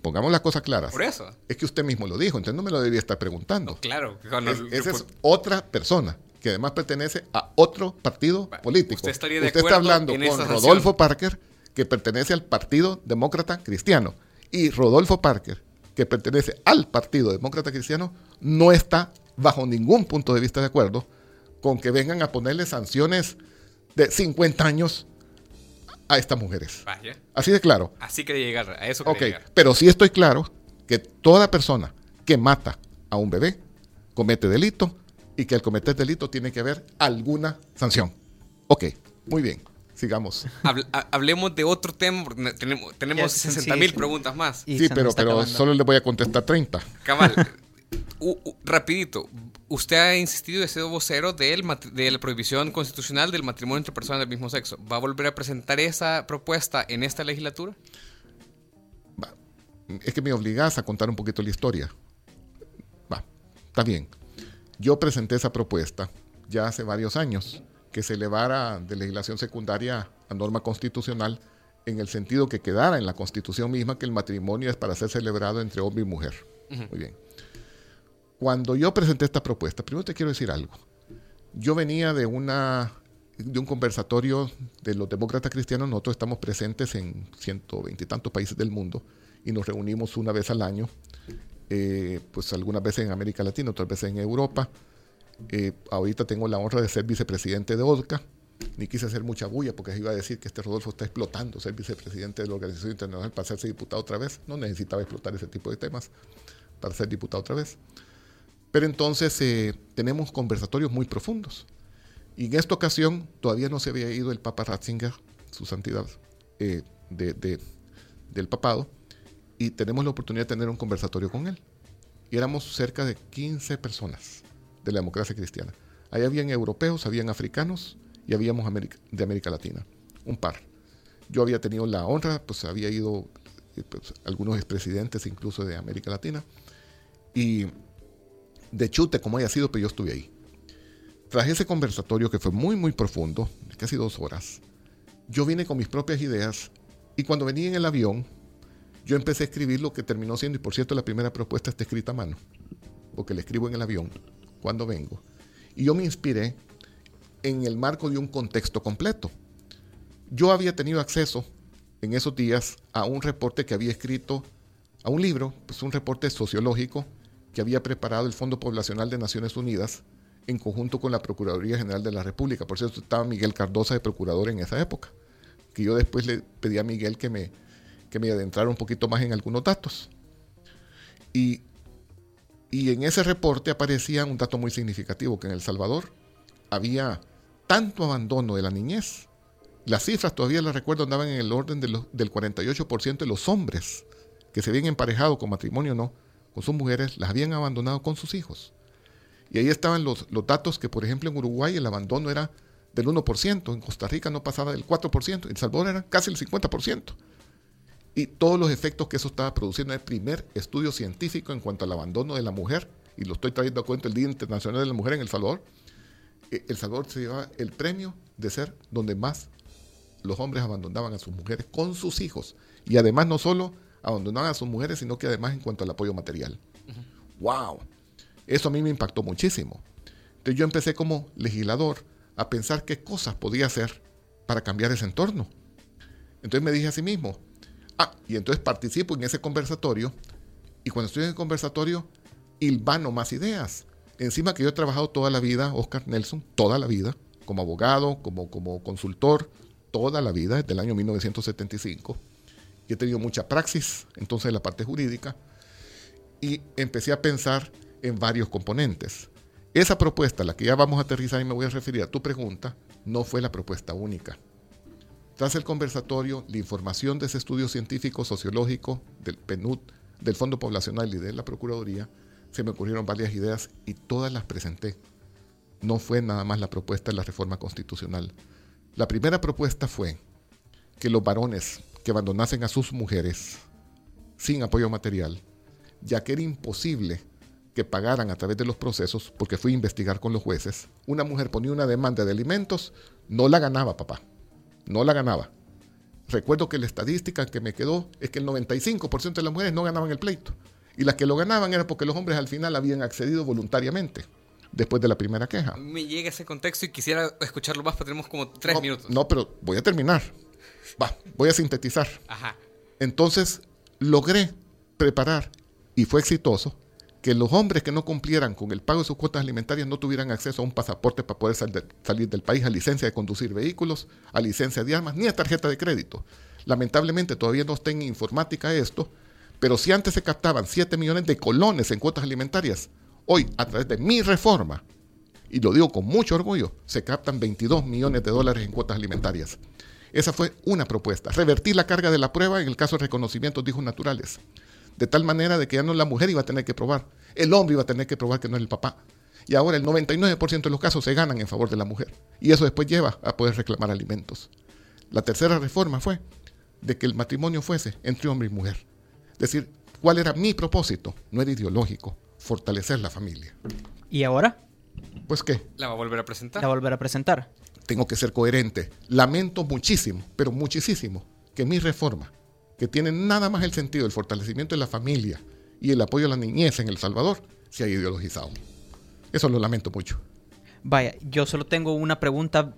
Speaker 3: Pongamos las cosas claras.
Speaker 4: Por eso.
Speaker 3: Es que usted mismo lo dijo, entonces no me lo debería estar preguntando.
Speaker 4: claro.
Speaker 3: esa es otra persona que además pertenece a otro partido político.
Speaker 4: Usted estaría de
Speaker 3: usted está hablando con Rodolfo Parker, que pertenece al Partido Demócrata Cristiano. Y Rodolfo Parker, que pertenece al Partido Demócrata Cristiano, no está bajo ningún punto de vista de acuerdo con que vengan a ponerle sanciones de 50 años a estas mujeres. Así de claro.
Speaker 4: Así quería llegar, a eso quería
Speaker 3: Ok, pero sí estoy claro que toda persona que mata a un bebé comete delito y que al cometer delito tiene que haber alguna sanción. Ok, muy bien. Sigamos.
Speaker 4: hablemos de otro tema porque tenemos, tenemos 60 mil preguntas más.
Speaker 3: sí, pero, pero solo le voy a contestar 30.
Speaker 4: Cabal, [laughs] rapidito, usted ha insistido y ha sido vocero de la prohibición constitucional del matrimonio entre personas del mismo sexo. ¿Va a volver a presentar esa propuesta en esta legislatura?
Speaker 3: Es que me obligas a contar un poquito la historia. Va, está bien. Yo presenté esa propuesta ya hace varios años, que se elevara de legislación secundaria a norma constitucional en el sentido que quedara en la constitución misma que el matrimonio es para ser celebrado entre hombre y mujer. Muy bien. Cuando yo presenté esta propuesta, primero te quiero decir algo. Yo venía de, una, de un conversatorio de los demócratas cristianos, nosotros estamos presentes en 120 y tantos países del mundo y nos reunimos una vez al año, eh, pues algunas veces en América Latina, otras veces en Europa. Eh, ahorita tengo la honra de ser vicepresidente de ODCA, ni quise hacer mucha bulla porque iba a decir que este Rodolfo está explotando ser vicepresidente de la Organización Internacional para hacerse diputado otra vez. No necesitaba explotar ese tipo de temas para ser diputado otra vez. Pero entonces eh, tenemos conversatorios muy profundos. Y en esta ocasión todavía no se había ido el Papa Ratzinger, su santidad, eh, del papado, y tenemos la oportunidad de tener un conversatorio con él. Y éramos cerca de 15 personas de la democracia cristiana. Ahí habían europeos, habían africanos y habíamos de América Latina, un par. Yo había tenido la honra, pues había ido eh, pues, algunos expresidentes incluso de América Latina. Y de chute como haya sido, pero yo estuve ahí. Tras ese conversatorio que fue muy, muy profundo, casi dos horas, yo vine con mis propias ideas y cuando venía en el avión, yo empecé a escribir lo que terminó siendo, y por cierto, la primera propuesta está escrita a mano, porque la escribo en el avión cuando vengo. Y yo me inspiré en el marco de un contexto completo. Yo había tenido acceso en esos días a un reporte que había escrito, a un libro, pues un reporte sociológico que había preparado el Fondo Poblacional de Naciones Unidas en conjunto con la Procuraduría General de la República. Por cierto, estaba Miguel Cardosa de procurador en esa época, que yo después le pedí a Miguel que me, que me adentrara un poquito más en algunos datos. Y, y en ese reporte aparecía un dato muy significativo, que en El Salvador había tanto abandono de la niñez. Las cifras todavía las recuerdo, andaban en el orden de del 48% de los hombres que se habían emparejado con matrimonio no, con sus mujeres, las habían abandonado con sus hijos. Y ahí estaban los, los datos que, por ejemplo, en Uruguay el abandono era del 1%, en Costa Rica no pasaba del 4%, en El Salvador era casi el 50%. Y todos los efectos que eso estaba produciendo en el primer estudio científico en cuanto al abandono de la mujer, y lo estoy trayendo a cuenta el Día Internacional de la Mujer en El Salvador, eh, El Salvador se llevaba el premio de ser donde más los hombres abandonaban a sus mujeres con sus hijos. Y además no solo abandonaban a sus mujeres, sino que además en cuanto al apoyo material. ¡Wow! Eso a mí me impactó muchísimo. Entonces yo empecé como legislador a pensar qué cosas podía hacer para cambiar ese entorno. Entonces me dije a sí mismo, ah, y entonces participo en ese conversatorio, y cuando estoy en el conversatorio, hilvano más ideas. Encima que yo he trabajado toda la vida, Oscar Nelson, toda la vida, como abogado, como, como consultor, toda la vida, desde el año 1975 y he tenido mucha praxis entonces en la parte jurídica y empecé a pensar en varios componentes. Esa propuesta, la que ya vamos a aterrizar y me voy a referir a tu pregunta, no fue la propuesta única. Tras el conversatorio, la información de ese estudio científico sociológico del PNUD, del Fondo Poblacional y de la Procuraduría, se me ocurrieron varias ideas y todas las presenté. No fue nada más la propuesta de la reforma constitucional. La primera propuesta fue que los varones que abandonasen a sus mujeres sin apoyo material ya que era imposible que pagaran a través de los procesos, porque fui a investigar con los jueces, una mujer ponía una demanda de alimentos, no la ganaba, papá, no la ganaba. Recuerdo que la estadística que me quedó es que el 95% de las mujeres no ganaban el pleito. Y las que lo ganaban era porque los hombres al final habían accedido voluntariamente después de la primera queja.
Speaker 4: Me llega ese contexto y quisiera escucharlo más, pero tenemos como tres minutos.
Speaker 3: No, pero voy a terminar. Va, voy a sintetizar.
Speaker 4: Ajá.
Speaker 3: Entonces, logré preparar, y fue exitoso, que los hombres que no cumplieran con el pago de sus cuotas alimentarias no tuvieran acceso a un pasaporte para poder salir del país, a licencia de conducir vehículos, a licencia de armas, ni a tarjeta de crédito. Lamentablemente todavía no está en informática esto, pero si antes se captaban 7 millones de colones en cuotas alimentarias, hoy a través de mi reforma, y lo digo con mucho orgullo, se captan 22 millones de dólares en cuotas alimentarias. Esa fue una propuesta, revertir la carga de la prueba en el caso de reconocimientos de hijos naturales de tal manera de que ya no la mujer iba a tener que probar, el hombre iba a tener que probar que no es el papá. Y ahora el 99% de los casos se ganan en favor de la mujer. Y eso después lleva a poder reclamar alimentos. La tercera reforma fue de que el matrimonio fuese entre hombre y mujer. Es decir, ¿cuál era mi propósito? No era ideológico, fortalecer la familia.
Speaker 2: ¿Y ahora?
Speaker 3: Pues qué.
Speaker 4: La va a volver a presentar.
Speaker 2: La va a volver a presentar.
Speaker 3: Tengo que ser coherente. Lamento muchísimo, pero muchísimo, que mi reforma que tienen nada más el sentido del fortalecimiento de la familia y el apoyo a la niñez en El Salvador, se ha ideologizado. Eso lo lamento mucho.
Speaker 2: Vaya, yo solo tengo una pregunta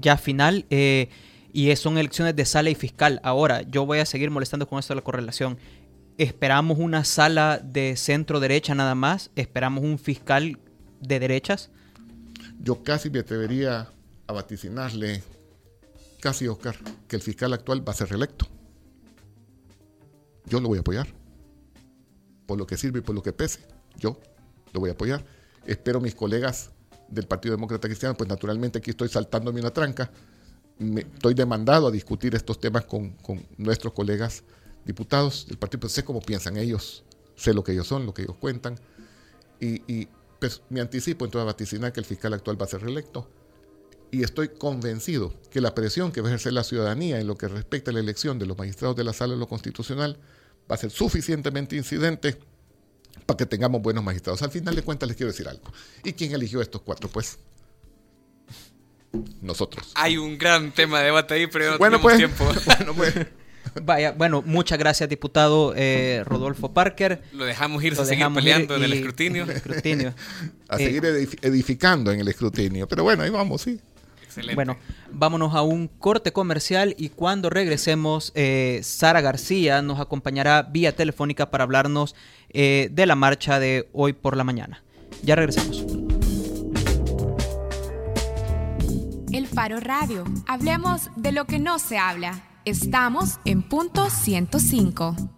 Speaker 2: ya final eh, y son elecciones de sala y fiscal. Ahora, yo voy a seguir molestando con esto de la correlación. ¿Esperamos una sala de centro derecha nada más? ¿Esperamos un fiscal de derechas?
Speaker 3: Yo casi me atrevería a vaticinarle, casi Oscar, que el fiscal actual va a ser reelecto yo lo voy a apoyar. Por lo que sirve y por lo que pese, yo lo voy a apoyar. Espero mis colegas del Partido Demócrata Cristiano, pues naturalmente aquí estoy saltándome una tranca. Me, estoy demandado a discutir estos temas con, nuestros colegas diputados del partido, pues sé cómo piensan ellos, sé lo que ellos son, lo que ellos cuentan. Y, pues me anticipo entonces a vaticinar que el fiscal actual va a ser reelecto y estoy convencido que la presión que va a ejercer la ciudadanía en lo que respecta a la elección de los magistrados de la Sala de lo Constitucional va a ser suficientemente incidente para que tengamos buenos magistrados. Al final de cuentas les quiero decir algo. ¿Y quién eligió estos cuatro? Pues nosotros.
Speaker 4: Hay un gran tema de debate ahí, pero no tenemos
Speaker 3: pues,
Speaker 4: tiempo. [laughs]
Speaker 3: Bueno, pues.
Speaker 2: Vaya, bueno, muchas gracias, diputado eh, Rodolfo Parker.
Speaker 4: Lo dejamos ir, a seguir peleando en el [laughs] escrutinio.
Speaker 3: a seguir eh, edificando en el escrutinio. Pero bueno, ahí vamos, sí.
Speaker 2: Bueno, vámonos a un corte comercial y cuando regresemos, eh, Sara García nos acompañará vía telefónica para hablarnos eh, de la marcha de hoy por la mañana. Ya regresamos.
Speaker 1: El Faro Radio. Hablemos de lo que no se habla. Estamos en punto 105.